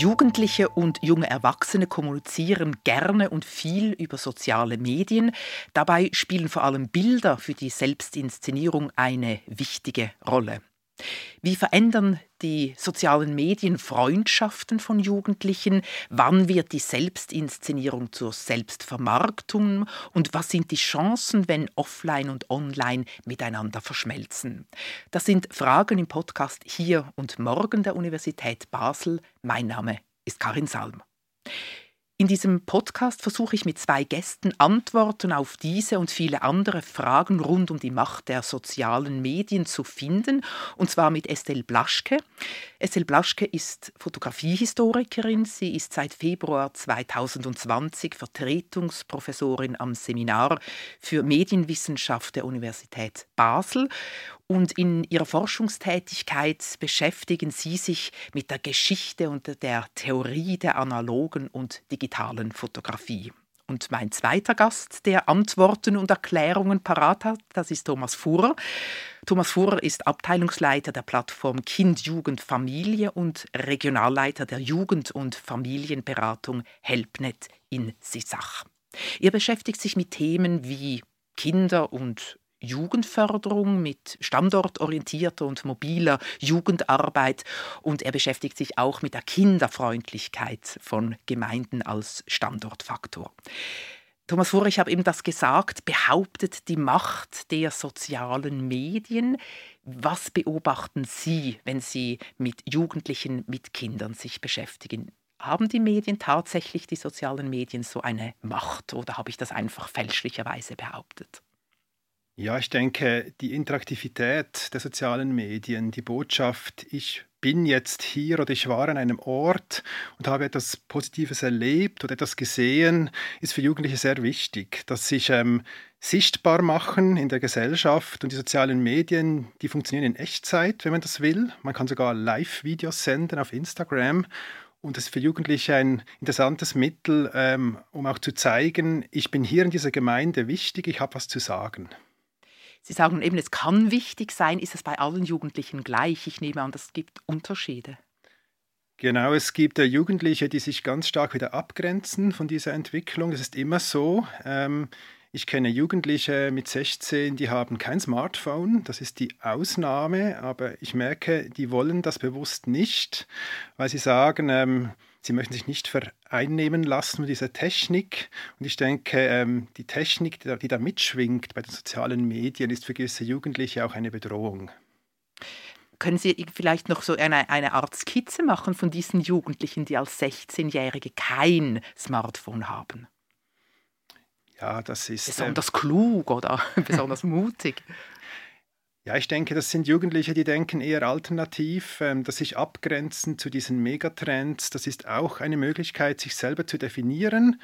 Jugendliche und junge Erwachsene kommunizieren gerne und viel über soziale Medien. Dabei spielen vor allem Bilder für die Selbstinszenierung eine wichtige Rolle. Wie verändern die sozialen Medien Freundschaften von Jugendlichen? Wann wird die Selbstinszenierung zur Selbstvermarktung? Und was sind die Chancen, wenn Offline und Online miteinander verschmelzen? Das sind Fragen im Podcast Hier und Morgen der Universität Basel. Mein Name ist Karin Salm. In diesem Podcast versuche ich mit zwei Gästen Antworten auf diese und viele andere Fragen rund um die Macht der sozialen Medien zu finden, und zwar mit Estelle Blaschke. Estelle Blaschke ist Fotografiehistorikerin. Sie ist seit Februar 2020 Vertretungsprofessorin am Seminar für Medienwissenschaft der Universität Basel und in ihrer Forschungstätigkeit beschäftigen Sie sich mit der Geschichte und der Theorie der analogen und digitalen Fotografie. Und mein zweiter Gast, der Antworten und Erklärungen parat hat, das ist Thomas Fuhrer. Thomas Fuhrer ist Abteilungsleiter der Plattform Kind, Jugend, Familie und Regionalleiter der Jugend- und Familienberatung Helpnet in Sissach. Er beschäftigt sich mit Themen wie Kinder- und Jugendförderung mit standortorientierter und mobiler Jugendarbeit und er beschäftigt sich auch mit der Kinderfreundlichkeit von Gemeinden als Standortfaktor. Thomas Fuhr, ich habe eben das gesagt, behauptet die Macht der sozialen Medien. Was beobachten Sie, wenn Sie mit Jugendlichen, mit Kindern sich beschäftigen? Haben die Medien tatsächlich, die sozialen Medien, so eine Macht oder habe ich das einfach fälschlicherweise behauptet? Ja, ich denke, die Interaktivität der sozialen Medien, die Botschaft, ich bin jetzt hier oder ich war an einem Ort und habe etwas Positives erlebt oder etwas gesehen, ist für Jugendliche sehr wichtig, dass sich ähm, sichtbar machen in der Gesellschaft und die sozialen Medien, die funktionieren in Echtzeit, wenn man das will. Man kann sogar Live-Videos senden auf Instagram und das ist für Jugendliche ein interessantes Mittel, ähm, um auch zu zeigen, ich bin hier in dieser Gemeinde wichtig, ich habe was zu sagen. Sie sagen eben, es kann wichtig sein. Ist es bei allen Jugendlichen gleich? Ich nehme an, es gibt Unterschiede. Genau, es gibt äh, Jugendliche, die sich ganz stark wieder abgrenzen von dieser Entwicklung. Das ist immer so. Ähm, ich kenne Jugendliche mit 16, die haben kein Smartphone. Das ist die Ausnahme. Aber ich merke, die wollen das bewusst nicht, weil sie sagen, ähm, sie möchten sich nicht vereinnehmen lassen von dieser Technik. Und ich denke, ähm, die Technik, die da mitschwingt bei den sozialen Medien, ist für gewisse Jugendliche auch eine Bedrohung. Können Sie vielleicht noch so eine, eine Art Skizze machen von diesen Jugendlichen, die als 16-Jährige kein Smartphone haben? Ja, das ist. Besonders äh, klug oder besonders mutig. Ja, ich denke, das sind Jugendliche, die denken eher alternativ, ähm, dass sich abgrenzen zu diesen Megatrends. Das ist auch eine Möglichkeit, sich selber zu definieren.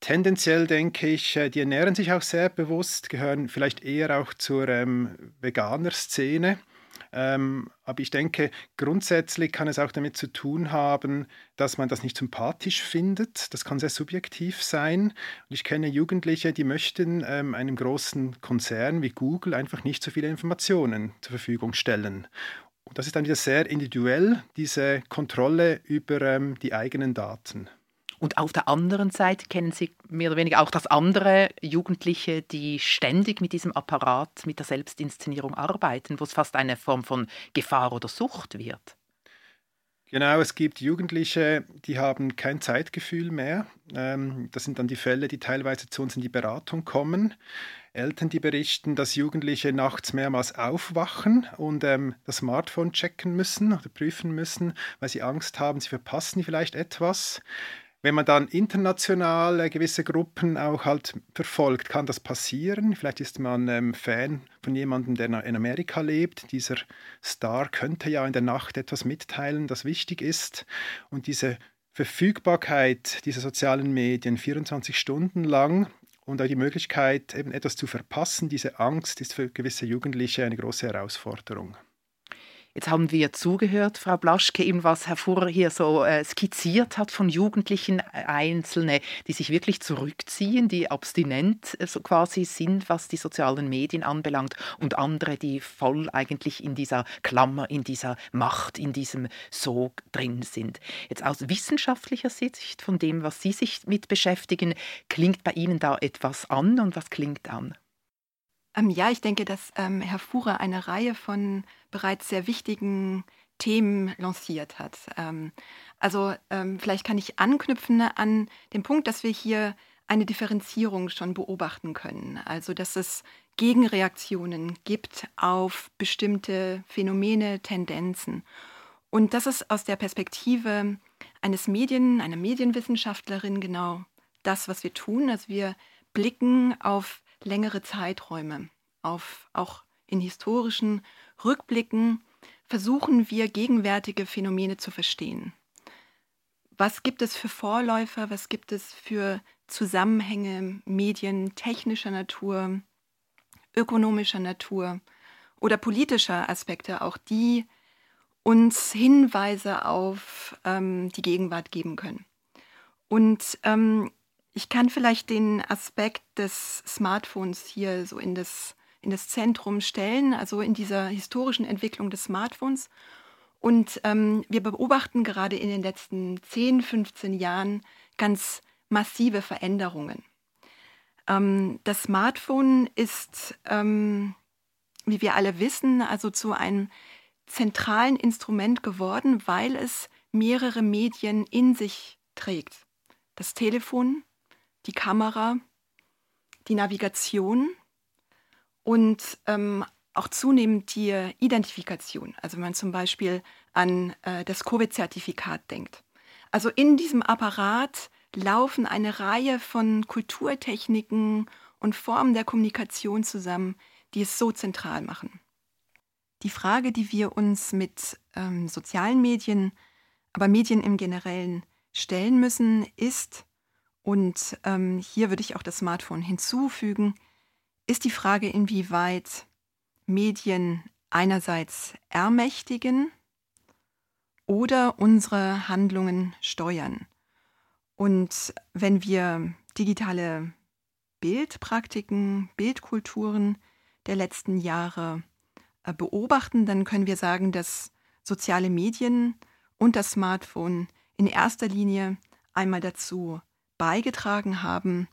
Tendenziell denke ich, äh, die ernähren sich auch sehr bewusst, gehören vielleicht eher auch zur ähm, Veganer-Szene. Ähm, aber ich denke, grundsätzlich kann es auch damit zu tun haben, dass man das nicht sympathisch findet. Das kann sehr subjektiv sein. Und ich kenne Jugendliche, die möchten ähm, einem großen Konzern wie Google einfach nicht so viele Informationen zur Verfügung stellen. Und das ist dann wieder sehr individuell, diese Kontrolle über ähm, die eigenen Daten. Und auf der anderen Seite kennen Sie mehr oder weniger auch das andere Jugendliche, die ständig mit diesem Apparat, mit der Selbstinszenierung arbeiten, wo es fast eine Form von Gefahr oder Sucht wird. Genau, es gibt Jugendliche, die haben kein Zeitgefühl mehr. Ähm, das sind dann die Fälle, die teilweise zu uns in die Beratung kommen. Eltern, die berichten, dass Jugendliche nachts mehrmals aufwachen und ähm, das Smartphone checken müssen oder prüfen müssen, weil sie Angst haben, sie verpassen vielleicht etwas. Wenn man dann international äh, gewisse Gruppen auch halt verfolgt, kann das passieren. Vielleicht ist man ähm, Fan von jemandem, der in Amerika lebt. Dieser Star könnte ja in der Nacht etwas mitteilen, das wichtig ist. Und diese Verfügbarkeit dieser sozialen Medien 24 Stunden lang und auch die Möglichkeit, eben etwas zu verpassen, diese Angst ist für gewisse Jugendliche eine große Herausforderung. Jetzt haben wir zugehört, Frau Blaschke, eben was Herr Furrer hier so äh, skizziert hat von Jugendlichen, äh, Einzelne, die sich wirklich zurückziehen, die abstinent äh, so quasi sind, was die sozialen Medien anbelangt und andere, die voll eigentlich in dieser Klammer, in dieser Macht, in diesem Sog drin sind. Jetzt aus wissenschaftlicher Sicht, von dem, was Sie sich mit beschäftigen, klingt bei Ihnen da etwas an und was klingt an? Ähm, ja, ich denke, dass ähm, Herr Fuhrer eine Reihe von bereits sehr wichtigen Themen lanciert hat. Ähm, also ähm, vielleicht kann ich anknüpfen an den Punkt, dass wir hier eine Differenzierung schon beobachten können. Also dass es Gegenreaktionen gibt auf bestimmte Phänomene, Tendenzen. Und das ist aus der Perspektive eines Medien, einer Medienwissenschaftlerin genau das, was wir tun. Also wir blicken auf längere Zeiträume, auf auch in historischen Rückblicken versuchen wir gegenwärtige Phänomene zu verstehen. Was gibt es für Vorläufer, was gibt es für Zusammenhänge, Medien technischer Natur, ökonomischer Natur oder politischer Aspekte, auch die uns Hinweise auf ähm, die Gegenwart geben können. Und ähm, ich kann vielleicht den Aspekt des Smartphones hier so in das, in das Zentrum stellen, also in dieser historischen Entwicklung des Smartphones. Und ähm, wir beobachten gerade in den letzten 10, 15 Jahren ganz massive Veränderungen. Ähm, das Smartphone ist, ähm, wie wir alle wissen, also zu einem zentralen Instrument geworden, weil es mehrere Medien in sich trägt. Das Telefon, die Kamera, die Navigation und ähm, auch zunehmend die Identifikation. Also wenn man zum Beispiel an äh, das Covid-Zertifikat denkt. Also in diesem Apparat laufen eine Reihe von Kulturtechniken und Formen der Kommunikation zusammen, die es so zentral machen. Die Frage, die wir uns mit ähm, sozialen Medien, aber Medien im Generellen stellen müssen, ist, und ähm, hier würde ich auch das Smartphone hinzufügen, ist die Frage, inwieweit Medien einerseits ermächtigen oder unsere Handlungen steuern. Und wenn wir digitale Bildpraktiken, Bildkulturen der letzten Jahre äh, beobachten, dann können wir sagen, dass soziale Medien und das Smartphone in erster Linie einmal dazu beigetragen haben,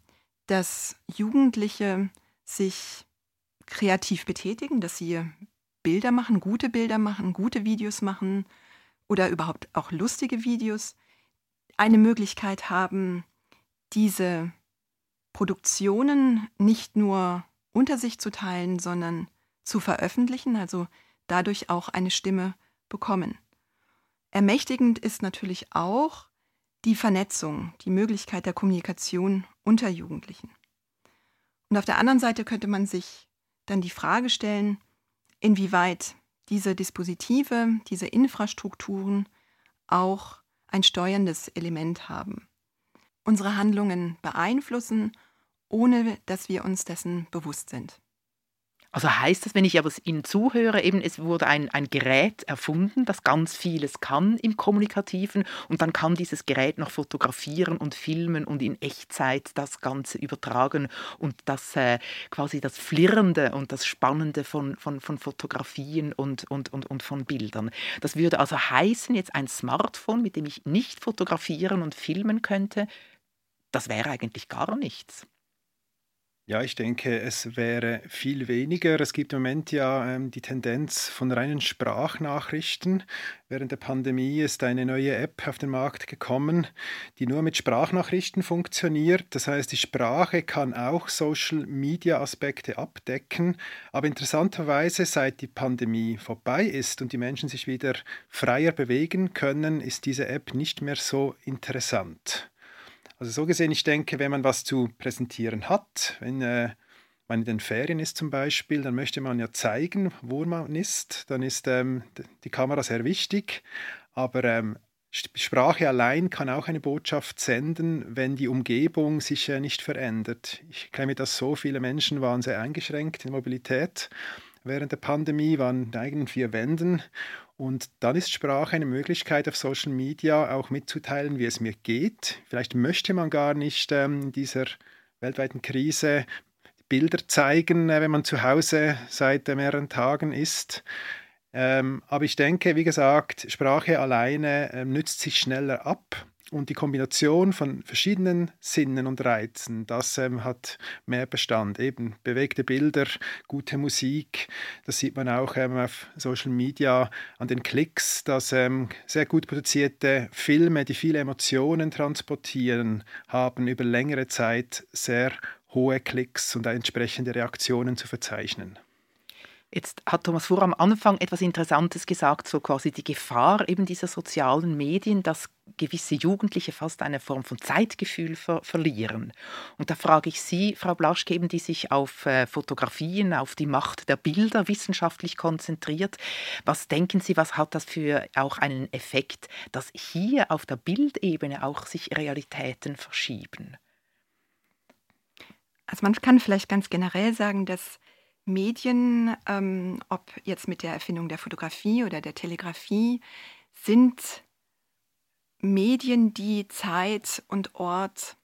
dass Jugendliche sich kreativ betätigen, dass sie Bilder machen, gute Bilder machen, gute Videos machen oder überhaupt auch lustige Videos, eine Möglichkeit haben, diese Produktionen nicht nur unter sich zu teilen, sondern zu veröffentlichen, also dadurch auch eine Stimme bekommen. Ermächtigend ist natürlich auch, die Vernetzung, die Möglichkeit der Kommunikation unter Jugendlichen. Und auf der anderen Seite könnte man sich dann die Frage stellen, inwieweit diese Dispositive, diese Infrastrukturen auch ein steuerndes Element haben, unsere Handlungen beeinflussen, ohne dass wir uns dessen bewusst sind. Also heißt das, wenn ich aber Ihnen zuhöre, eben es wurde ein, ein Gerät erfunden, das ganz vieles kann im Kommunikativen und dann kann dieses Gerät noch fotografieren und filmen und in Echtzeit das Ganze übertragen und das äh, quasi das Flirrende und das Spannende von, von, von Fotografien und, und, und, und von Bildern. Das würde also heißen, jetzt ein Smartphone, mit dem ich nicht fotografieren und filmen könnte, das wäre eigentlich gar nichts. Ja, ich denke, es wäre viel weniger. Es gibt im Moment ja ähm, die Tendenz von reinen Sprachnachrichten. Während der Pandemie ist eine neue App auf den Markt gekommen, die nur mit Sprachnachrichten funktioniert. Das heißt, die Sprache kann auch Social-Media-Aspekte abdecken. Aber interessanterweise, seit die Pandemie vorbei ist und die Menschen sich wieder freier bewegen können, ist diese App nicht mehr so interessant. Also so gesehen, ich denke, wenn man was zu präsentieren hat, wenn äh, man in den Ferien ist zum Beispiel, dann möchte man ja zeigen, wo man ist. Dann ist ähm, die Kamera sehr wichtig. Aber ähm, Sprache allein kann auch eine Botschaft senden, wenn die Umgebung sich äh, nicht verändert. Ich kenne mir das so, viele Menschen waren sehr eingeschränkt in Mobilität während der Pandemie, waren in eigenen vier Wänden. Und dann ist Sprache eine Möglichkeit, auf Social Media auch mitzuteilen, wie es mir geht. Vielleicht möchte man gar nicht ähm, in dieser weltweiten Krise Bilder zeigen, äh, wenn man zu Hause seit äh, mehreren Tagen ist. Ähm, aber ich denke, wie gesagt, Sprache alleine äh, nützt sich schneller ab. Und die Kombination von verschiedenen Sinnen und Reizen, das ähm, hat mehr Bestand. Eben bewegte Bilder, gute Musik, das sieht man auch ähm, auf Social Media an den Klicks, dass ähm, sehr gut produzierte Filme, die viele Emotionen transportieren, haben über längere Zeit sehr hohe Klicks und entsprechende Reaktionen zu verzeichnen. Jetzt hat Thomas Fuhr am Anfang etwas Interessantes gesagt, so quasi die Gefahr eben dieser sozialen Medien, dass gewisse Jugendliche fast eine Form von Zeitgefühl ver verlieren. Und da frage ich Sie, Frau Blaschke, eben, die sich auf äh, Fotografien, auf die Macht der Bilder wissenschaftlich konzentriert. Was denken Sie, was hat das für auch einen Effekt, dass hier auf der Bildebene auch sich Realitäten verschieben? Also man kann vielleicht ganz generell sagen, dass Medien, ähm, ob jetzt mit der Erfindung der Fotografie oder der Telegrafie, sind Medien, die Zeit und Ort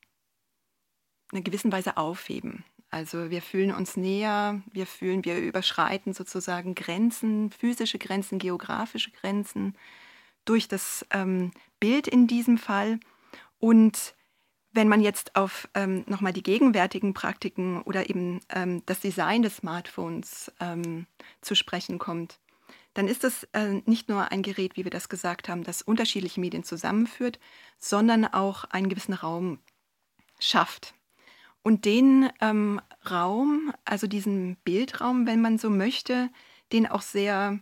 in einer gewissen Weise aufheben. Also wir fühlen uns näher, wir fühlen, wir überschreiten sozusagen Grenzen, physische Grenzen, geografische Grenzen durch das ähm, Bild in diesem Fall. Und wenn man jetzt auf ähm, nochmal die gegenwärtigen Praktiken oder eben ähm, das Design des Smartphones ähm, zu sprechen kommt, dann ist das äh, nicht nur ein Gerät, wie wir das gesagt haben, das unterschiedliche Medien zusammenführt, sondern auch einen gewissen Raum schafft. Und den ähm, Raum, also diesen Bildraum, wenn man so möchte, den auch sehr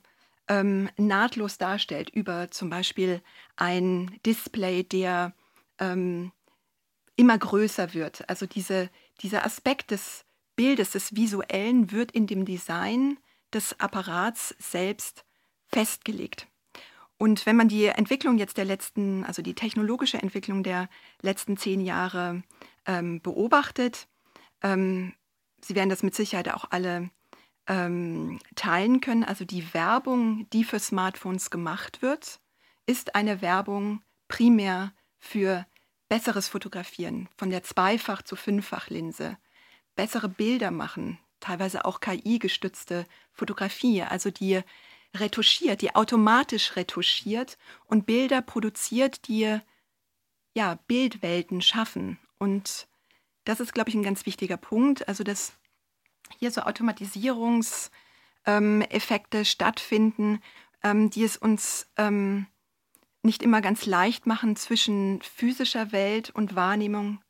ähm, nahtlos darstellt über zum Beispiel ein Display, der ähm, immer größer wird. Also diese, dieser Aspekt des Bildes, des Visuellen wird in dem Design des Apparats selbst festgelegt. Und wenn man die Entwicklung jetzt der letzten, also die technologische Entwicklung der letzten zehn Jahre ähm, beobachtet, ähm, Sie werden das mit Sicherheit auch alle ähm, teilen können. Also die Werbung, die für Smartphones gemacht wird, ist eine Werbung primär für besseres Fotografieren von der Zweifach- zu Fünffach-Linse, bessere Bilder machen, teilweise auch KI-gestützte Fotografie, also die retuschiert, die automatisch retuschiert und Bilder produziert, die ja Bildwelten schaffen. Und das ist, glaube ich, ein ganz wichtiger Punkt. Also, dass hier so Automatisierungseffekte ähm, stattfinden, ähm, die es uns ähm, nicht immer ganz leicht machen zwischen physischer Welt und Wahrnehmung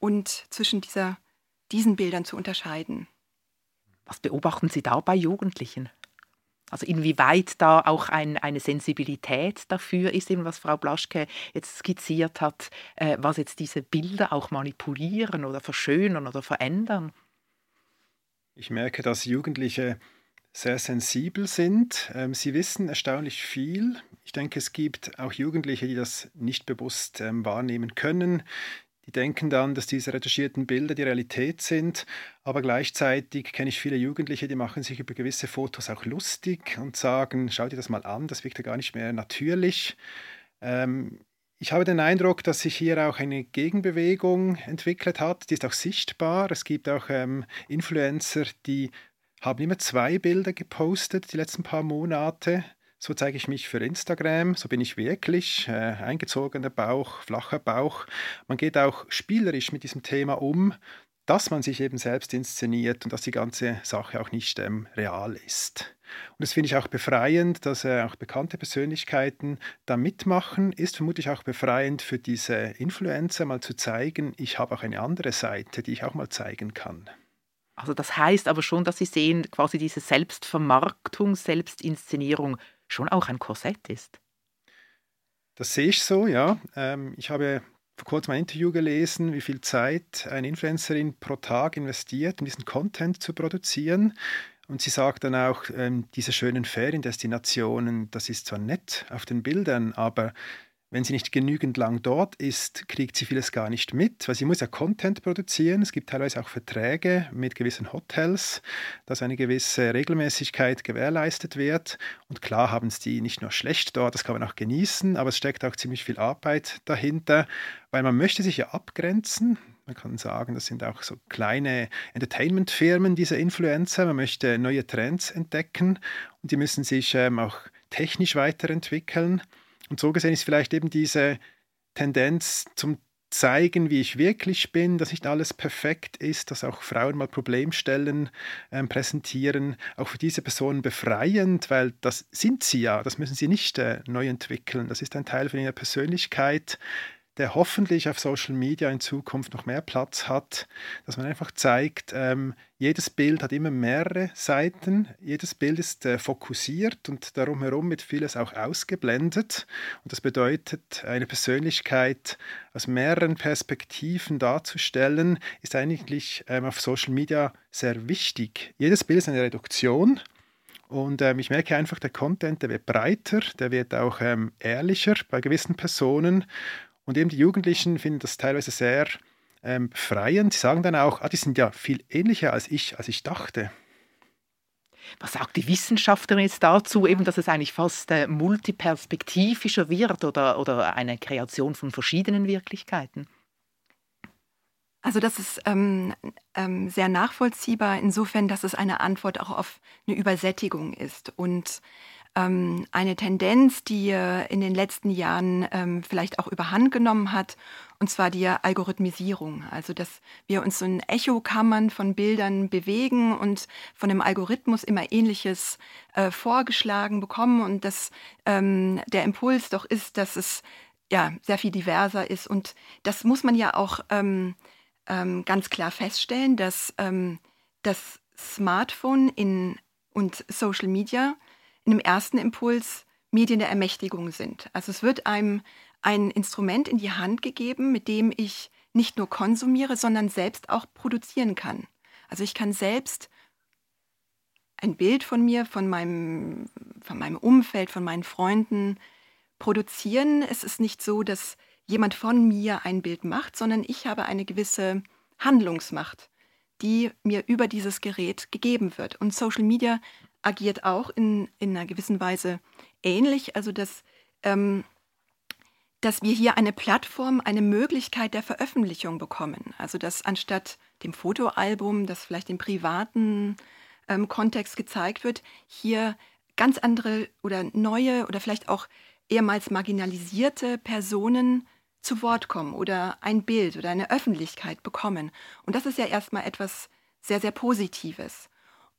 und zwischen dieser, diesen Bildern zu unterscheiden. Was beobachten Sie da bei Jugendlichen? Also inwieweit da auch ein, eine Sensibilität dafür ist, eben was Frau Blaschke jetzt skizziert hat, äh, was jetzt diese Bilder auch manipulieren oder verschönern oder verändern? Ich merke, dass Jugendliche sehr sensibel sind. Ähm, sie wissen erstaunlich viel. Ich denke, es gibt auch Jugendliche, die das nicht bewusst ähm, wahrnehmen können. Die denken dann, dass diese retuschierten Bilder die Realität sind, aber gleichzeitig kenne ich viele Jugendliche, die machen sich über gewisse Fotos auch lustig und sagen, schau dir das mal an, das wirkt ja gar nicht mehr natürlich. Ähm, ich habe den Eindruck, dass sich hier auch eine Gegenbewegung entwickelt hat, die ist auch sichtbar. Es gibt auch Influencer, die haben immer zwei Bilder gepostet die letzten paar Monate. So zeige ich mich für Instagram, so bin ich wirklich, äh, eingezogener Bauch, flacher Bauch. Man geht auch spielerisch mit diesem Thema um, dass man sich eben selbst inszeniert und dass die ganze Sache auch nicht ähm, real ist. Und das finde ich auch befreiend, dass äh, auch bekannte Persönlichkeiten da mitmachen. Ist vermutlich auch befreiend für diese Influencer mal zu zeigen, ich habe auch eine andere Seite, die ich auch mal zeigen kann. Also das heißt aber schon, dass Sie sehen, quasi diese Selbstvermarktung, Selbstinszenierung schon auch ein Korsett ist. Das sehe ich so, ja. Ähm, ich habe vor kurzem ein Interview gelesen, wie viel Zeit eine Influencerin pro Tag investiert, um diesen Content zu produzieren. Und sie sagt dann auch, ähm, diese schönen Feriendestinationen, das ist zwar nett auf den Bildern, aber wenn sie nicht genügend lang dort ist, kriegt sie vieles gar nicht mit, weil sie muss ja Content produzieren. Es gibt teilweise auch Verträge mit gewissen Hotels, dass eine gewisse Regelmäßigkeit gewährleistet wird. Und klar haben es die nicht nur schlecht dort, das kann man auch genießen, aber es steckt auch ziemlich viel Arbeit dahinter, weil man möchte sich ja abgrenzen. Man kann sagen, das sind auch so kleine Entertainment-Firmen, diese Influencer. Man möchte neue Trends entdecken und die müssen sich ähm, auch technisch weiterentwickeln. Und so gesehen ist vielleicht eben diese Tendenz zum zeigen, wie ich wirklich bin, dass nicht alles perfekt ist, dass auch Frauen mal Problemstellen äh, präsentieren, auch für diese Personen befreiend, weil das sind sie ja, das müssen sie nicht äh, neu entwickeln, das ist ein Teil von ihrer Persönlichkeit, der hoffentlich auf Social Media in Zukunft noch mehr Platz hat, dass man einfach zeigt, ähm, jedes Bild hat immer mehrere Seiten, jedes Bild ist äh, fokussiert und darum herum wird vieles auch ausgeblendet. Und das bedeutet, eine Persönlichkeit aus mehreren Perspektiven darzustellen, ist eigentlich ähm, auf Social Media sehr wichtig. Jedes Bild ist eine Reduktion. Und ähm, ich merke einfach, der Content, der wird breiter, der wird auch ähm, ehrlicher bei gewissen Personen. Und eben die Jugendlichen finden das teilweise sehr ähm, befreiend. Sie sagen dann auch, ah, die sind ja viel ähnlicher als ich, als ich dachte. Was sagt die Wissenschaftlerin jetzt dazu, eben, dass es eigentlich fast äh, multiperspektivischer wird oder, oder eine Kreation von verschiedenen Wirklichkeiten? Also das ist ähm, ähm, sehr nachvollziehbar insofern, dass es eine Antwort auch auf eine Übersättigung ist. Und ähm, eine Tendenz, die in den letzten Jahren ähm, vielleicht auch überhand genommen hat, und zwar die Algorithmisierung. Also, dass wir uns so in Echokammern von Bildern bewegen und von dem Algorithmus immer Ähnliches äh, vorgeschlagen bekommen und dass ähm, der Impuls doch ist, dass es ja sehr viel diverser ist. Und das muss man ja auch ähm, ähm, ganz klar feststellen, dass ähm, das Smartphone in, und Social Media in dem ersten Impuls Medien der Ermächtigung sind. Also es wird einem ein Instrument in die Hand gegeben, mit dem ich nicht nur konsumiere, sondern selbst auch produzieren kann. Also ich kann selbst ein Bild von mir, von meinem, von meinem Umfeld, von meinen Freunden produzieren. Es ist nicht so, dass jemand von mir ein Bild macht, sondern ich habe eine gewisse Handlungsmacht, die mir über dieses Gerät gegeben wird. Und Social Media agiert auch in, in einer gewissen Weise ähnlich. Also, dass, ähm, dass wir hier eine Plattform, eine Möglichkeit der Veröffentlichung bekommen. Also, dass anstatt dem Fotoalbum, das vielleicht im privaten ähm, Kontext gezeigt wird, hier ganz andere oder neue oder vielleicht auch ehemals marginalisierte Personen zu Wort kommen oder ein Bild oder eine Öffentlichkeit bekommen. Und das ist ja erstmal etwas sehr, sehr Positives.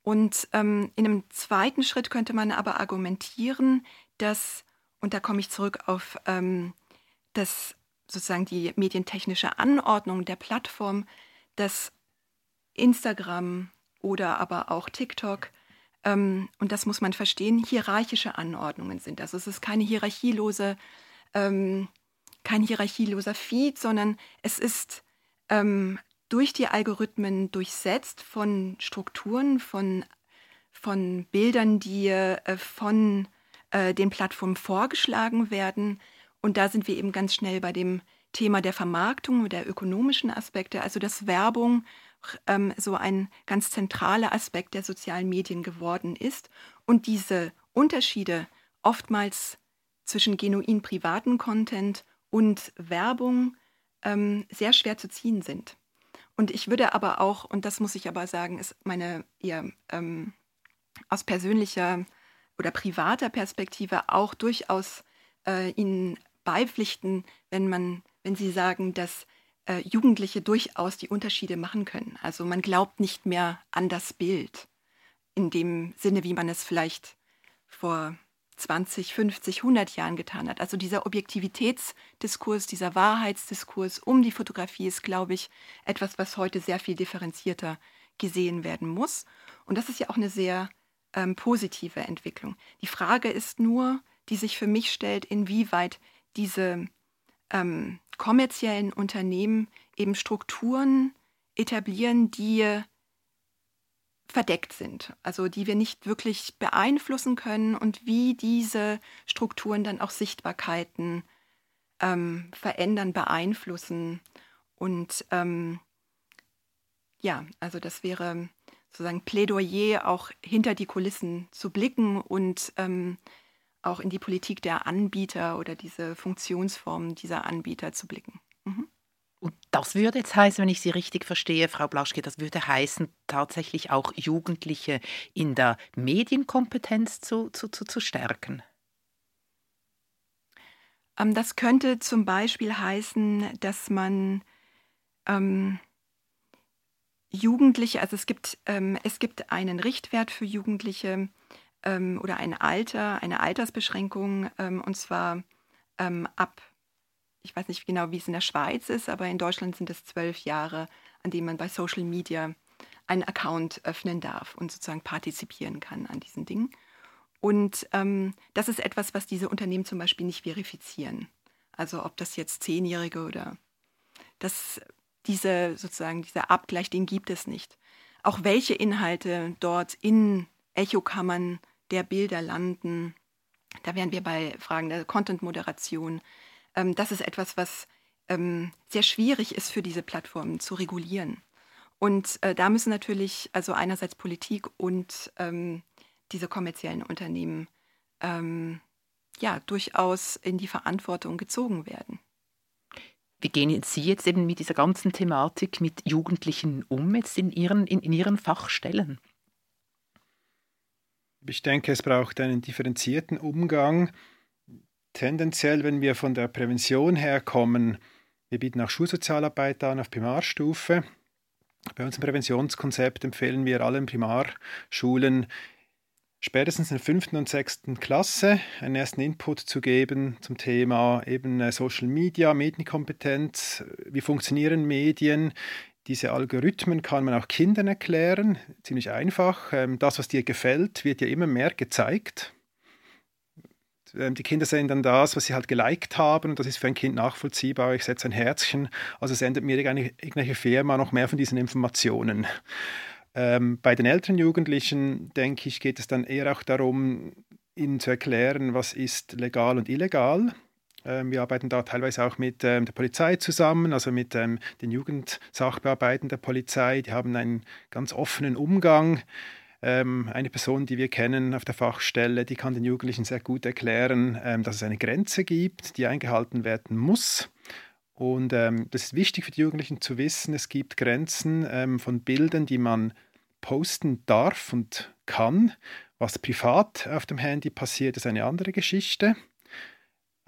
Und ähm, in einem zweiten Schritt könnte man aber argumentieren, dass, und da komme ich zurück auf ähm, das sozusagen die medientechnische Anordnung der Plattform, dass Instagram oder aber auch TikTok, ähm, und das muss man verstehen, hierarchische Anordnungen sind. Also es ist keine hierarchielose, ähm, kein hierarchieloser Feed, sondern es ist ähm, durch die Algorithmen durchsetzt von Strukturen, von, von Bildern, die äh, von äh, den Plattformen vorgeschlagen werden. Und da sind wir eben ganz schnell bei dem Thema der Vermarktung, der ökonomischen Aspekte, also dass Werbung ähm, so ein ganz zentraler Aspekt der sozialen Medien geworden ist und diese Unterschiede oftmals zwischen genuin privaten Content und Werbung ähm, sehr schwer zu ziehen sind. Und ich würde aber auch, und das muss ich aber sagen, ist meine eher ähm, aus persönlicher oder privater Perspektive auch durchaus äh, Ihnen beipflichten, wenn man, wenn Sie sagen, dass äh, Jugendliche durchaus die Unterschiede machen können. Also man glaubt nicht mehr an das Bild in dem Sinne, wie man es vielleicht vor 20, 50, 100 Jahren getan hat. Also dieser Objektivitätsdiskurs, dieser Wahrheitsdiskurs um die Fotografie ist, glaube ich, etwas, was heute sehr viel differenzierter gesehen werden muss. Und das ist ja auch eine sehr ähm, positive Entwicklung. Die Frage ist nur, die sich für mich stellt, inwieweit diese ähm, kommerziellen Unternehmen eben Strukturen etablieren, die verdeckt sind, also die wir nicht wirklich beeinflussen können und wie diese Strukturen dann auch Sichtbarkeiten ähm, verändern, beeinflussen. Und ähm, ja, also das wäre sozusagen Plädoyer, auch hinter die Kulissen zu blicken und ähm, auch in die Politik der Anbieter oder diese Funktionsformen dieser Anbieter zu blicken. Mhm. Und das würde jetzt heißen, wenn ich Sie richtig verstehe, Frau Blaschke, das würde heißen, tatsächlich auch Jugendliche in der Medienkompetenz zu, zu, zu, zu stärken. Ähm, das könnte zum Beispiel heißen, dass man ähm, Jugendliche, also es gibt, ähm, es gibt einen Richtwert für Jugendliche ähm, oder ein Alter, eine Altersbeschränkung, ähm, und zwar ähm, ab, ich weiß nicht genau, wie es in der Schweiz ist, aber in Deutschland sind es zwölf Jahre, an denen man bei Social Media einen Account öffnen darf und sozusagen partizipieren kann an diesen Dingen. Und ähm, das ist etwas, was diese Unternehmen zum Beispiel nicht verifizieren. Also ob das jetzt Zehnjährige oder das, diese sozusagen dieser Abgleich, den gibt es nicht. Auch welche Inhalte dort in Echokammern der Bilder landen, da wären wir bei Fragen der Content-Moderation. Ähm, das ist etwas, was ähm, sehr schwierig ist für diese Plattformen zu regulieren. Und äh, da müssen natürlich also einerseits Politik und ähm, diese kommerziellen Unternehmen ähm, ja durchaus in die Verantwortung gezogen werden. Wie gehen Sie jetzt eben mit dieser ganzen Thematik mit Jugendlichen um, jetzt in Ihren, in, in Ihren Fachstellen? Ich denke, es braucht einen differenzierten Umgang. Tendenziell, wenn wir von der Prävention herkommen, wir bieten auch Schulsozialarbeit an auf Primarstufe. Bei unserem Präventionskonzept empfehlen wir allen Primarschulen, spätestens in der fünften und sechsten Klasse einen ersten Input zu geben zum Thema eben äh, Social Media, Medienkompetenz, wie funktionieren Medien. Diese Algorithmen kann man auch Kindern erklären, ziemlich einfach. Ähm, das, was dir gefällt, wird ja immer mehr gezeigt. Ähm, die Kinder sehen dann das, was sie halt geliked haben, und das ist für ein Kind nachvollziehbar. Ich setze ein Herzchen, also sendet mir irgendeine Firma noch mehr von diesen Informationen. Ähm, bei den älteren Jugendlichen, denke ich, geht es dann eher auch darum, ihnen zu erklären, was ist legal und illegal. Ähm, wir arbeiten da teilweise auch mit ähm, der Polizei zusammen, also mit ähm, den Jugendsachbearbeitern der Polizei. Die haben einen ganz offenen Umgang. Ähm, eine Person, die wir kennen auf der Fachstelle, die kann den Jugendlichen sehr gut erklären, ähm, dass es eine Grenze gibt, die eingehalten werden muss. Und ähm, das ist wichtig für die Jugendlichen zu wissen, es gibt Grenzen von Bildern, die man posten darf und kann. Was privat auf dem Handy passiert, ist eine andere Geschichte.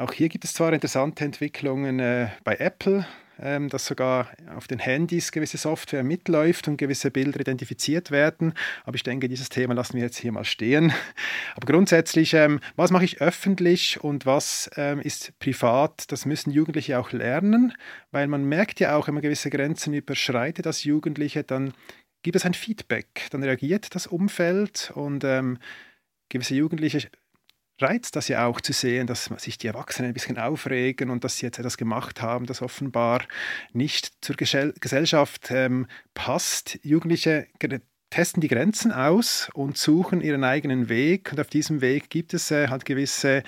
Auch hier gibt es zwar interessante Entwicklungen äh, bei Apple, ähm, dass sogar auf den Handys gewisse Software mitläuft und gewisse Bilder identifiziert werden. Aber ich denke, dieses Thema lassen wir jetzt hier mal stehen. Aber grundsätzlich, ähm, was mache ich öffentlich und was ähm, ist privat, das müssen Jugendliche auch lernen, weil man merkt ja auch, wenn man gewisse Grenzen überschreitet als Jugendliche, dann gibt es ein Feedback, dann reagiert das Umfeld und ähm, gewisse Jugendliche reizt das ja auch zu sehen, dass sich die Erwachsenen ein bisschen aufregen und dass sie jetzt etwas gemacht haben, das offenbar nicht zur Gesellschaft ähm, passt. Jugendliche testen die Grenzen aus und suchen ihren eigenen Weg. Und auf diesem Weg gibt es äh, halt gewisse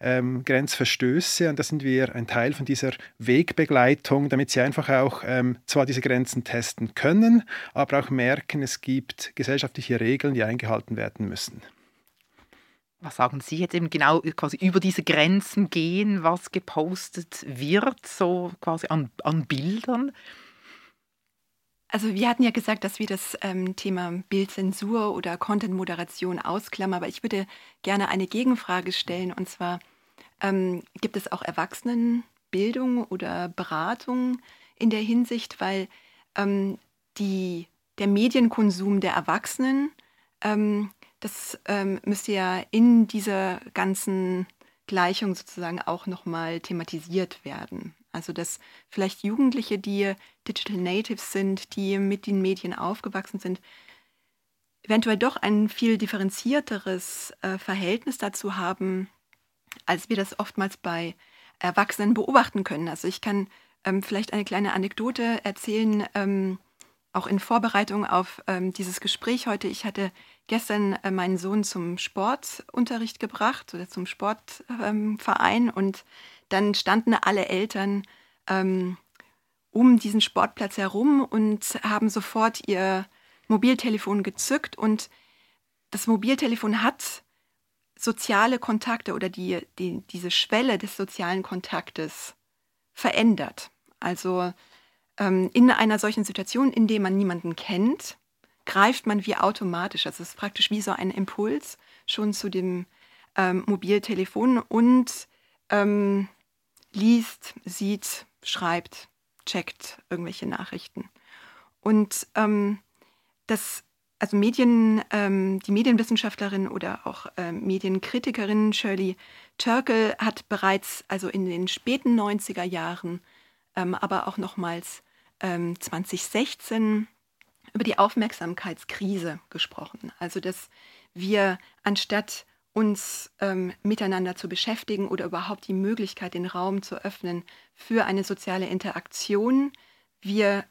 ähm, Grenzverstöße. Und da sind wir ein Teil von dieser Wegbegleitung, damit sie einfach auch ähm, zwar diese Grenzen testen können, aber auch merken, es gibt gesellschaftliche Regeln, die eingehalten werden müssen. Was sagen Sie jetzt eben genau quasi über diese Grenzen gehen, was gepostet wird, so quasi an, an Bildern? Also wir hatten ja gesagt, dass wir das ähm, Thema Bildzensur oder Content-Moderation ausklammern, aber ich würde gerne eine Gegenfrage stellen und zwar ähm, gibt es auch Erwachsenenbildung oder Beratung in der Hinsicht, weil ähm, die, der Medienkonsum der Erwachsenen, ähm, das ähm, müsste ja in dieser ganzen Gleichung sozusagen auch nochmal thematisiert werden. Also dass vielleicht Jugendliche, die Digital Natives sind, die mit den Medien aufgewachsen sind, eventuell doch ein viel differenzierteres äh, Verhältnis dazu haben, als wir das oftmals bei Erwachsenen beobachten können. Also ich kann ähm, vielleicht eine kleine Anekdote erzählen. Ähm, auch in Vorbereitung auf ähm, dieses Gespräch heute, ich hatte gestern äh, meinen Sohn zum Sportunterricht gebracht oder zum Sportverein ähm, und dann standen alle Eltern ähm, um diesen Sportplatz herum und haben sofort ihr Mobiltelefon gezückt und das Mobiltelefon hat soziale Kontakte oder die, die, diese Schwelle des sozialen Kontaktes verändert. Also ähm, in einer solchen Situation, in der man niemanden kennt, greift man wie automatisch, also es ist praktisch wie so ein Impuls schon zu dem ähm, Mobiltelefon und ähm, liest, sieht, schreibt, checkt irgendwelche Nachrichten. Und ähm, das, also Medien, ähm, die Medienwissenschaftlerin oder auch ähm, Medienkritikerin Shirley Turkle hat bereits also in den späten 90er Jahren, ähm, aber auch nochmals 2016 ähm, über die Aufmerksamkeitskrise gesprochen. Also dass wir anstatt uns ähm, miteinander zu beschäftigen oder überhaupt die Möglichkeit, den Raum zu öffnen für eine soziale Interaktion, wir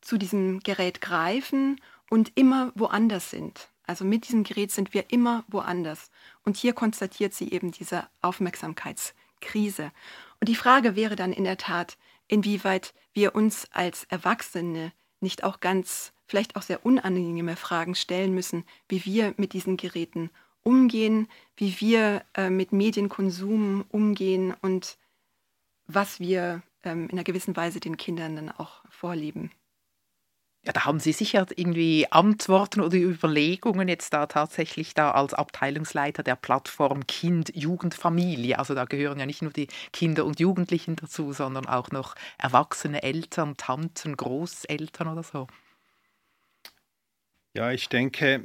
zu diesem Gerät greifen und immer woanders sind. Also mit diesem Gerät sind wir immer woanders. Und hier konstatiert sie eben diese Aufmerksamkeitskrise. Und die Frage wäre dann in der Tat, inwieweit wir uns als Erwachsene nicht auch ganz, vielleicht auch sehr unangenehme Fragen stellen müssen, wie wir mit diesen Geräten umgehen, wie wir äh, mit Medienkonsum umgehen und was wir ähm, in einer gewissen Weise den Kindern dann auch vorleben. Ja, da haben Sie sicher irgendwie Antworten oder Überlegungen jetzt da tatsächlich da als Abteilungsleiter der Plattform Kind, Jugend, Familie. Also da gehören ja nicht nur die Kinder und Jugendlichen dazu, sondern auch noch erwachsene Eltern, Tanten, Großeltern oder so. Ja, ich denke,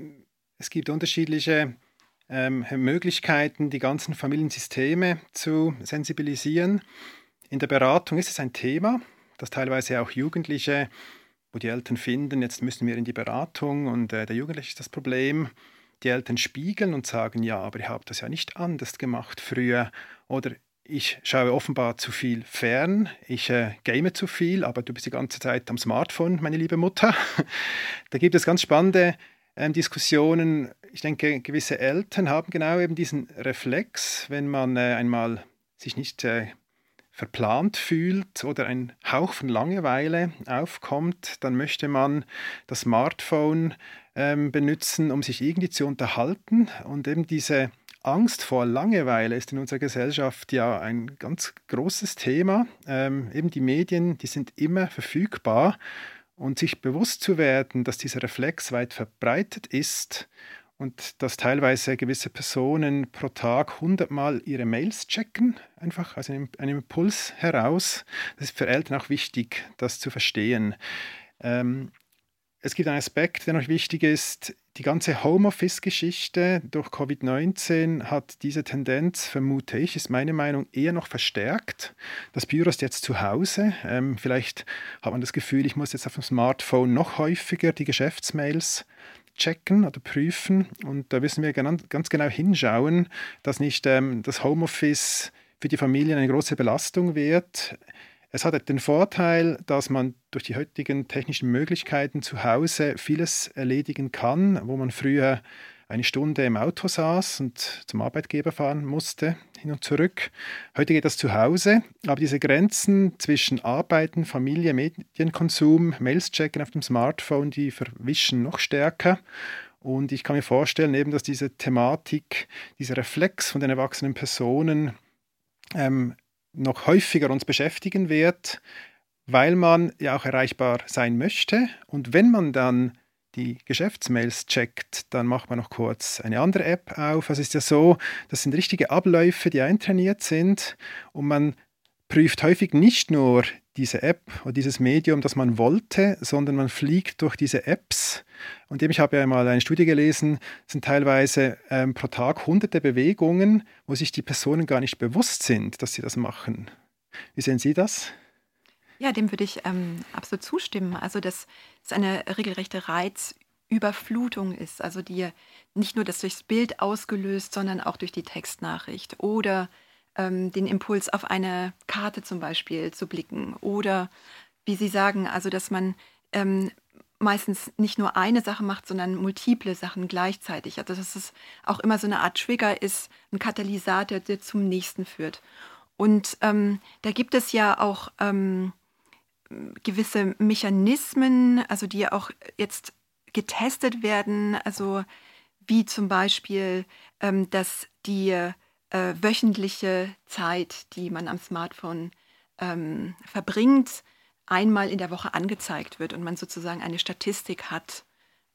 es gibt unterschiedliche ähm, Möglichkeiten, die ganzen Familiensysteme zu sensibilisieren. In der Beratung ist es ein Thema, das teilweise auch Jugendliche wo die Eltern finden, jetzt müssen wir in die Beratung und äh, der Jugendliche ist das Problem. Die Eltern spiegeln und sagen, ja, aber ich habe das ja nicht anders gemacht früher. Oder ich schaue offenbar zu viel fern, ich äh, game zu viel, aber du bist die ganze Zeit am Smartphone, meine liebe Mutter. da gibt es ganz spannende äh, Diskussionen. Ich denke, gewisse Eltern haben genau eben diesen Reflex, wenn man äh, einmal sich nicht äh, verplant fühlt oder ein Hauch von Langeweile aufkommt, dann möchte man das Smartphone ähm, benutzen, um sich irgendwie zu unterhalten. Und eben diese Angst vor Langeweile ist in unserer Gesellschaft ja ein ganz großes Thema. Ähm, eben die Medien, die sind immer verfügbar. Und sich bewusst zu werden, dass dieser Reflex weit verbreitet ist und dass teilweise gewisse Personen pro Tag hundertmal ihre Mails checken, einfach aus einem, einem, Impuls heraus. Das ist für Eltern auch wichtig, das zu verstehen. Ähm, es gibt einen Aspekt, der noch wichtig ist. Die ganze Homeoffice-Geschichte durch Covid-19 hat diese Tendenz, vermute ich, ist meine Meinung, eher noch verstärkt. Das Büro ist jetzt zu Hause. Ähm, vielleicht hat man das Gefühl, ich muss jetzt auf dem Smartphone noch häufiger die Geschäftsmails checken oder prüfen. Und da müssen wir ganz genau hinschauen, dass nicht ähm, das Homeoffice für die Familien eine große Belastung wird. Es hat den Vorteil, dass man durch die heutigen technischen Möglichkeiten zu Hause vieles erledigen kann, wo man früher eine Stunde im Auto saß und zum Arbeitgeber fahren musste, hin und zurück. Heute geht das zu Hause, aber diese Grenzen zwischen Arbeiten, Familie, Medienkonsum, Mails checken auf dem Smartphone, die verwischen noch stärker. Und ich kann mir vorstellen, eben, dass diese Thematik, dieser Reflex von den erwachsenen Personen ähm, noch häufiger uns beschäftigen wird, weil man ja auch erreichbar sein möchte. Und wenn man dann die Geschäftsmails checkt, dann macht man noch kurz eine andere App auf. Es ist ja so, das sind richtige Abläufe, die eintrainiert sind und man prüft häufig nicht nur diese App oder dieses Medium, das man wollte, sondern man fliegt durch diese Apps. Und ich habe ja mal eine Studie gelesen, sind teilweise ähm, pro Tag hunderte Bewegungen, wo sich die Personen gar nicht bewusst sind, dass sie das machen. Wie sehen Sie das? Ja, dem würde ich ähm, absolut zustimmen. Also, dass es eine regelrechte Reizüberflutung ist. Also, die nicht nur das durchs Bild ausgelöst, sondern auch durch die Textnachricht oder ähm, den Impuls auf eine Karte zum Beispiel zu blicken. Oder, wie Sie sagen, also, dass man ähm, meistens nicht nur eine Sache macht, sondern multiple Sachen gleichzeitig. Also dass es auch immer so eine Art Trigger ist, ein Katalysator, der zum nächsten führt. Und ähm, da gibt es ja auch ähm, gewisse Mechanismen, also die auch jetzt getestet werden, also wie zum Beispiel, ähm, dass die äh, wöchentliche Zeit, die man am Smartphone ähm, verbringt, einmal in der Woche angezeigt wird und man sozusagen eine Statistik hat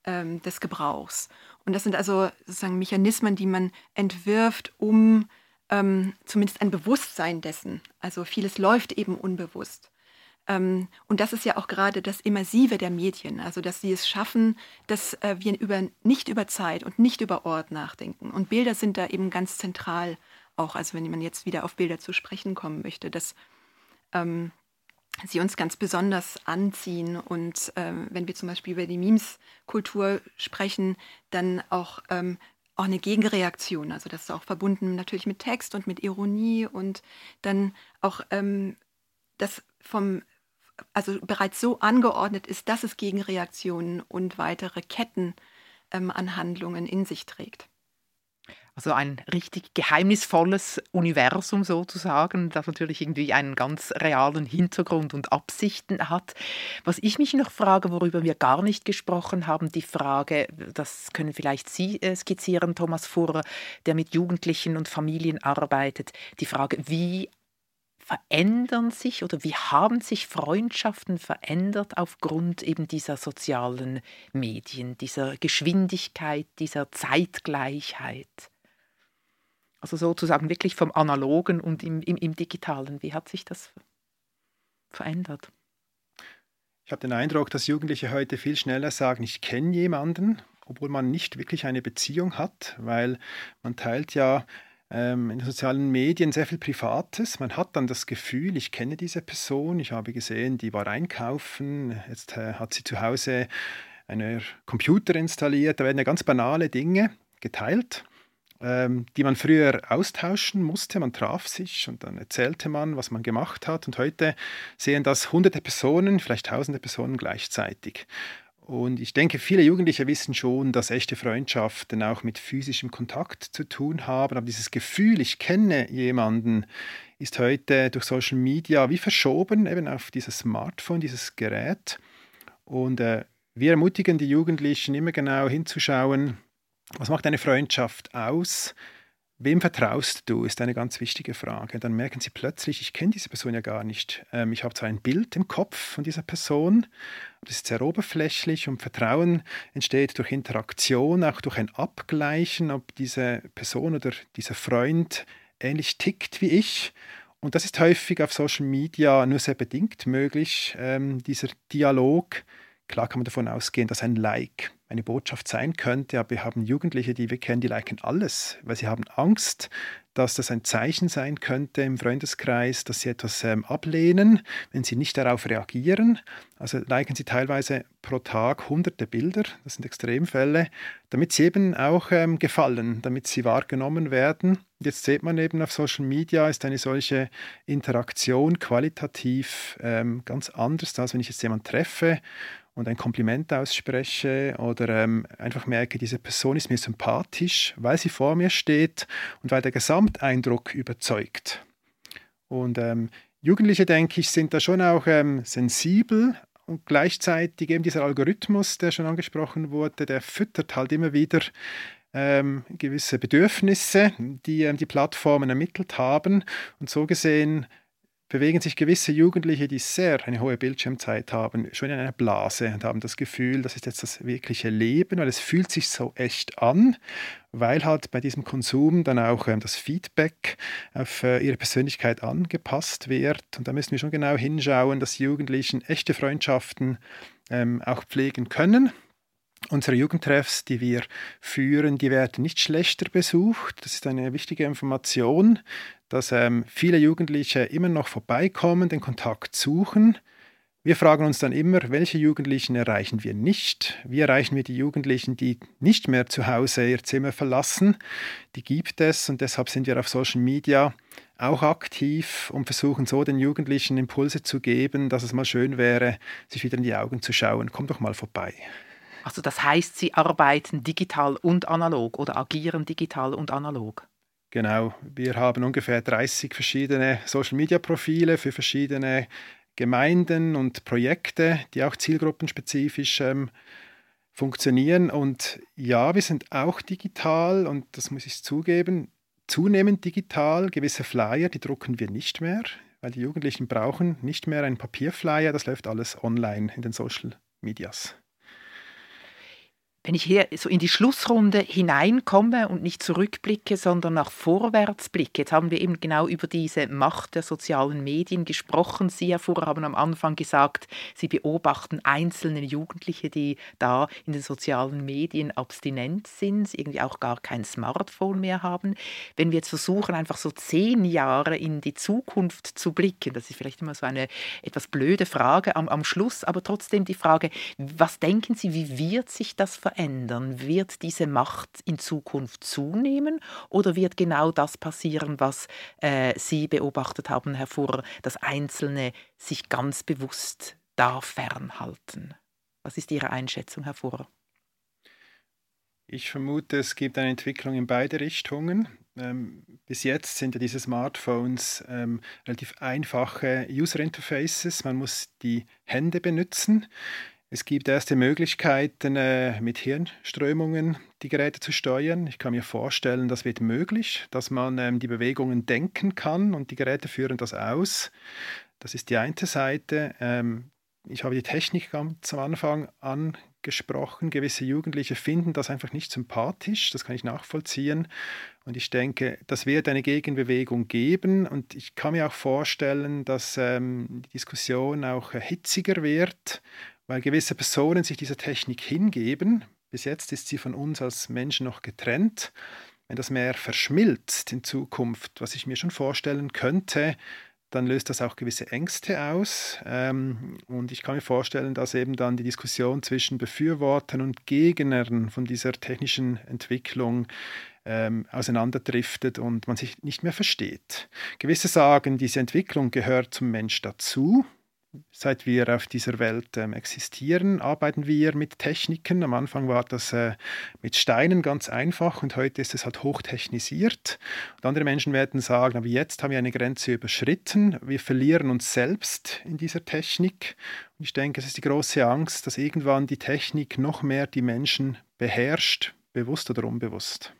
ähm, des Gebrauchs. Und das sind also sozusagen Mechanismen, die man entwirft, um ähm, zumindest ein Bewusstsein dessen. Also vieles läuft eben unbewusst. Ähm, und das ist ja auch gerade das Immersive der Medien, also dass sie es schaffen, dass äh, wir über, nicht über Zeit und nicht über Ort nachdenken. Und Bilder sind da eben ganz zentral auch, also wenn man jetzt wieder auf Bilder zu sprechen kommen möchte, dass ähm, sie uns ganz besonders anziehen. Und ähm, wenn wir zum Beispiel über die Memes-Kultur sprechen, dann auch ähm, auch eine Gegenreaktion. Also das ist auch verbunden natürlich mit Text und mit Ironie und dann auch ähm, das vom also bereits so angeordnet ist, dass es Gegenreaktionen und weitere Ketten ähm, an Handlungen in sich trägt. Also ein richtig geheimnisvolles Universum sozusagen, das natürlich irgendwie einen ganz realen Hintergrund und Absichten hat. Was ich mich noch frage, worüber wir gar nicht gesprochen haben, die Frage, das können vielleicht Sie äh, skizzieren, Thomas Furrer, der mit Jugendlichen und Familien arbeitet, die Frage, wie verändern sich oder wie haben sich Freundschaften verändert aufgrund eben dieser sozialen Medien, dieser Geschwindigkeit, dieser Zeitgleichheit? Also sozusagen wirklich vom Analogen und im, im, im Digitalen. Wie hat sich das verändert? Ich habe den Eindruck, dass Jugendliche heute viel schneller sagen, ich kenne jemanden, obwohl man nicht wirklich eine Beziehung hat, weil man teilt ja ähm, in den sozialen Medien sehr viel Privates. Man hat dann das Gefühl, ich kenne diese Person, ich habe gesehen, die war einkaufen, jetzt äh, hat sie zu Hause einen Computer installiert, da werden ja ganz banale Dinge geteilt ähm, die man früher austauschen musste. Man traf sich und dann erzählte man, was man gemacht hat. Und heute sehen das hunderte Personen, vielleicht tausende Personen gleichzeitig. Und ich denke, viele Jugendliche wissen schon, dass echte Freundschaften auch mit physischem Kontakt zu tun haben. Aber dieses Gefühl, ich kenne jemanden, ist heute durch Social Media wie verschoben, eben auf dieses Smartphone, dieses Gerät. Und äh, wir ermutigen die Jugendlichen immer genau hinzuschauen, was macht eine Freundschaft aus? Wem vertraust du, ist eine ganz wichtige Frage. Dann merken sie plötzlich, ich kenne diese Person ja gar nicht. Ähm, ich habe zwar ein Bild im Kopf von dieser Person, das ist sehr oberflächlich und Vertrauen entsteht durch Interaktion, auch durch ein Abgleichen, ob diese Person oder dieser Freund ähnlich tickt wie ich. Und das ist häufig auf Social Media nur sehr bedingt möglich, ähm, dieser Dialog. Klar kann man davon ausgehen, dass ein Like eine Botschaft sein könnte, aber wir haben Jugendliche, die wir kennen, die liken alles, weil sie haben Angst, dass das ein Zeichen sein könnte im Freundeskreis, dass sie etwas ähm, ablehnen, wenn sie nicht darauf reagieren. Also liken sie teilweise pro Tag hunderte Bilder, das sind Extremfälle, damit sie eben auch ähm, gefallen, damit sie wahrgenommen werden. Jetzt sieht man eben auf Social Media ist eine solche Interaktion qualitativ ähm, ganz anders, als wenn ich jetzt jemanden treffe und ein Kompliment ausspreche oder ähm, einfach merke, diese Person ist mir sympathisch, weil sie vor mir steht und weil der Gesamteindruck überzeugt. Und ähm, Jugendliche, denke ich, sind da schon auch ähm, sensibel und gleichzeitig eben dieser Algorithmus, der schon angesprochen wurde, der füttert halt immer wieder ähm, gewisse Bedürfnisse, die ähm, die Plattformen ermittelt haben. Und so gesehen bewegen sich gewisse Jugendliche, die sehr eine hohe Bildschirmzeit haben, schon in einer Blase und haben das Gefühl, das ist jetzt das wirkliche Leben, weil es fühlt sich so echt an, weil halt bei diesem Konsum dann auch ähm, das Feedback auf äh, ihre Persönlichkeit angepasst wird. Und da müssen wir schon genau hinschauen, dass Jugendlichen echte Freundschaften ähm, auch pflegen können. Unsere Jugendtreffs, die wir führen, die werden nicht schlechter besucht. Das ist eine wichtige Information dass ähm, viele Jugendliche immer noch vorbeikommen, den Kontakt suchen. Wir fragen uns dann immer, welche Jugendlichen erreichen wir nicht? Wie erreichen wir die Jugendlichen, die nicht mehr zu Hause ihr Zimmer verlassen? Die gibt es und deshalb sind wir auf Social Media auch aktiv und versuchen so den Jugendlichen Impulse zu geben, dass es mal schön wäre, sich wieder in die Augen zu schauen. Komm doch mal vorbei. Also das heißt, Sie arbeiten digital und analog oder agieren digital und analog? Genau, wir haben ungefähr 30 verschiedene Social-Media-Profile für verschiedene Gemeinden und Projekte, die auch zielgruppenspezifisch ähm, funktionieren. Und ja, wir sind auch digital und das muss ich zugeben, zunehmend digital. Gewisse Flyer, die drucken wir nicht mehr, weil die Jugendlichen brauchen nicht mehr einen Papierflyer, das läuft alles online in den Social Medias wenn ich hier so in die Schlussrunde hineinkomme und nicht zurückblicke, sondern nach vorwärts blicke, jetzt haben wir eben genau über diese Macht der sozialen Medien gesprochen. Sie, Herr Fuhrer, haben am Anfang gesagt, Sie beobachten einzelne Jugendliche, die da in den sozialen Medien abstinent sind, irgendwie auch gar kein Smartphone mehr haben. Wenn wir jetzt versuchen, einfach so zehn Jahre in die Zukunft zu blicken, das ist vielleicht immer so eine etwas blöde Frage am, am Schluss, aber trotzdem die Frage, was denken Sie, wie wird sich das verändern? Verändern? Wird diese Macht in Zukunft zunehmen oder wird genau das passieren, was äh, Sie beobachtet haben, Herr Furrer, dass Einzelne sich ganz bewusst da fernhalten? Was ist Ihre Einschätzung, Herr Furrer? Ich vermute, es gibt eine Entwicklung in beide Richtungen. Ähm, bis jetzt sind ja diese Smartphones ähm, relativ einfache User Interfaces. Man muss die Hände benutzen. Es gibt erste Möglichkeiten, äh, mit Hirnströmungen die Geräte zu steuern. Ich kann mir vorstellen, das wird möglich, dass man ähm, die Bewegungen denken kann und die Geräte führen das aus. Das ist die eine Seite. Ähm, ich habe die Technik ganz am Anfang angesprochen. Gewisse Jugendliche finden das einfach nicht sympathisch. Das kann ich nachvollziehen. Und ich denke, das wird eine Gegenbewegung geben. Und ich kann mir auch vorstellen, dass ähm, die Diskussion auch hitziger wird weil gewisse Personen sich dieser Technik hingeben. Bis jetzt ist sie von uns als Menschen noch getrennt. Wenn das mehr verschmilzt in Zukunft, was ich mir schon vorstellen könnte, dann löst das auch gewisse Ängste aus. Ähm, und ich kann mir vorstellen, dass eben dann die Diskussion zwischen Befürwortern und Gegnern von dieser technischen Entwicklung ähm, auseinanderdriftet und man sich nicht mehr versteht. Gewisse sagen, diese Entwicklung gehört zum Mensch dazu seit wir auf dieser Welt ähm, existieren, arbeiten wir mit Techniken. Am Anfang war das äh, mit Steinen ganz einfach und heute ist es halt hochtechnisiert. Und andere Menschen werden sagen, aber jetzt haben wir eine Grenze überschritten, wir verlieren uns selbst in dieser Technik. Und ich denke, es ist die große Angst, dass irgendwann die Technik noch mehr die Menschen beherrscht, bewusst oder unbewusst.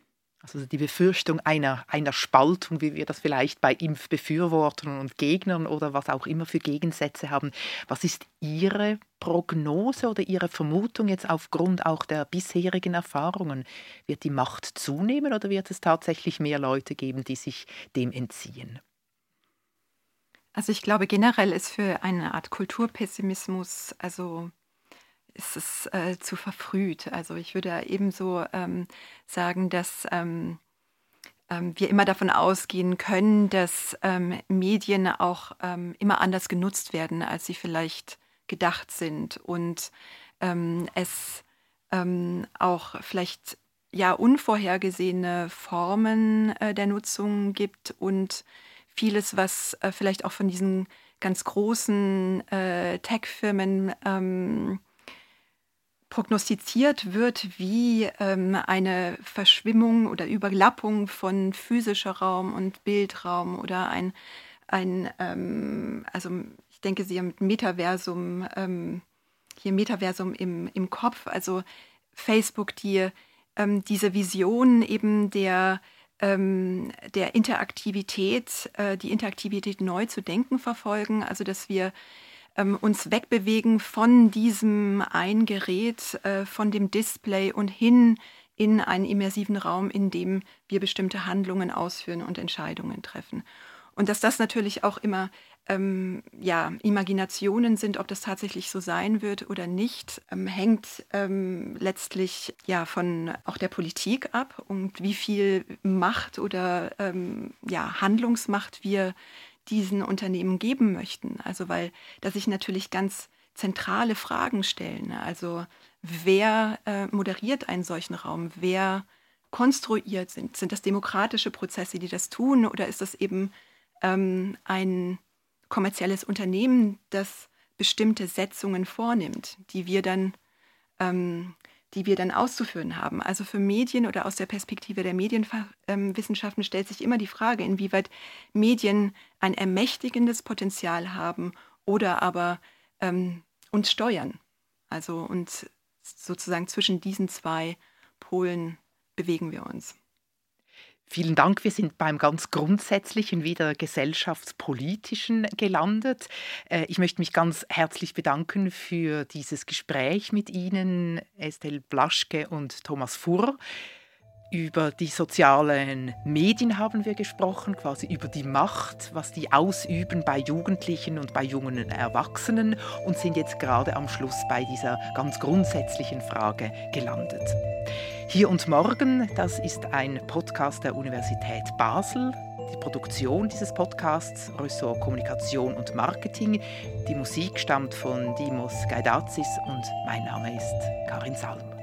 Also die Befürchtung einer, einer Spaltung, wie wir das vielleicht bei Impfbefürwortern und Gegnern oder was auch immer für Gegensätze haben. Was ist Ihre Prognose oder Ihre Vermutung jetzt aufgrund auch der bisherigen Erfahrungen? Wird die Macht zunehmen oder wird es tatsächlich mehr Leute geben, die sich dem entziehen? Also ich glaube generell ist für eine Art Kulturpessimismus, also ist es äh, zu verfrüht. Also ich würde ebenso ähm, sagen, dass ähm, ähm, wir immer davon ausgehen können, dass ähm, Medien auch ähm, immer anders genutzt werden, als sie vielleicht gedacht sind und es auch vielleicht ja unvorhergesehene Formen äh, der Nutzung gibt und vieles, was äh, vielleicht auch von diesen ganz großen äh, Tech-Firmen ähm, prognostiziert wird, wie ähm, eine Verschwimmung oder Überlappung von physischer Raum und Bildraum oder ein, ein ähm, also ich denke, Sie haben Metaversum, ähm, hier Metaversum im, im Kopf, also Facebook, die ähm, diese Vision eben der, ähm, der Interaktivität, äh, die Interaktivität neu zu denken verfolgen, also dass wir ähm, uns wegbewegen von diesem ein Gerät, äh, von dem Display und hin in einen immersiven Raum, in dem wir bestimmte Handlungen ausführen und Entscheidungen treffen. Und dass das natürlich auch immer ähm, ja, Imaginationen sind, ob das tatsächlich so sein wird oder nicht, ähm, hängt ähm, letztlich ja von auch der Politik ab und wie viel Macht oder ähm, ja, Handlungsmacht wir diesen Unternehmen geben möchten. Also weil da sich natürlich ganz zentrale Fragen stellen. Also wer äh, moderiert einen solchen Raum? Wer konstruiert sind? Sind das demokratische Prozesse, die das tun? Oder ist das eben ähm, ein kommerzielles Unternehmen, das bestimmte Setzungen vornimmt, die wir dann, ähm, die wir dann auszuführen haben. Also für Medien oder aus der Perspektive der Medienwissenschaften stellt sich immer die Frage, inwieweit Medien ein ermächtigendes Potenzial haben oder aber ähm, uns steuern. Also und sozusagen zwischen diesen zwei Polen bewegen wir uns. Vielen Dank. Wir sind beim ganz Grundsätzlichen wieder gesellschaftspolitischen gelandet. Äh, ich möchte mich ganz herzlich bedanken für dieses Gespräch mit Ihnen, Estelle Blaschke und Thomas Furr. Über die sozialen Medien haben wir gesprochen, quasi über die Macht, was die ausüben bei Jugendlichen und bei jungen Erwachsenen und sind jetzt gerade am Schluss bei dieser ganz grundsätzlichen Frage gelandet. Hier und morgen, das ist ein Podcast der Universität Basel. Die Produktion dieses Podcasts, Ressort Kommunikation und Marketing. Die Musik stammt von Dimos Gaidazis und mein Name ist Karin Salm.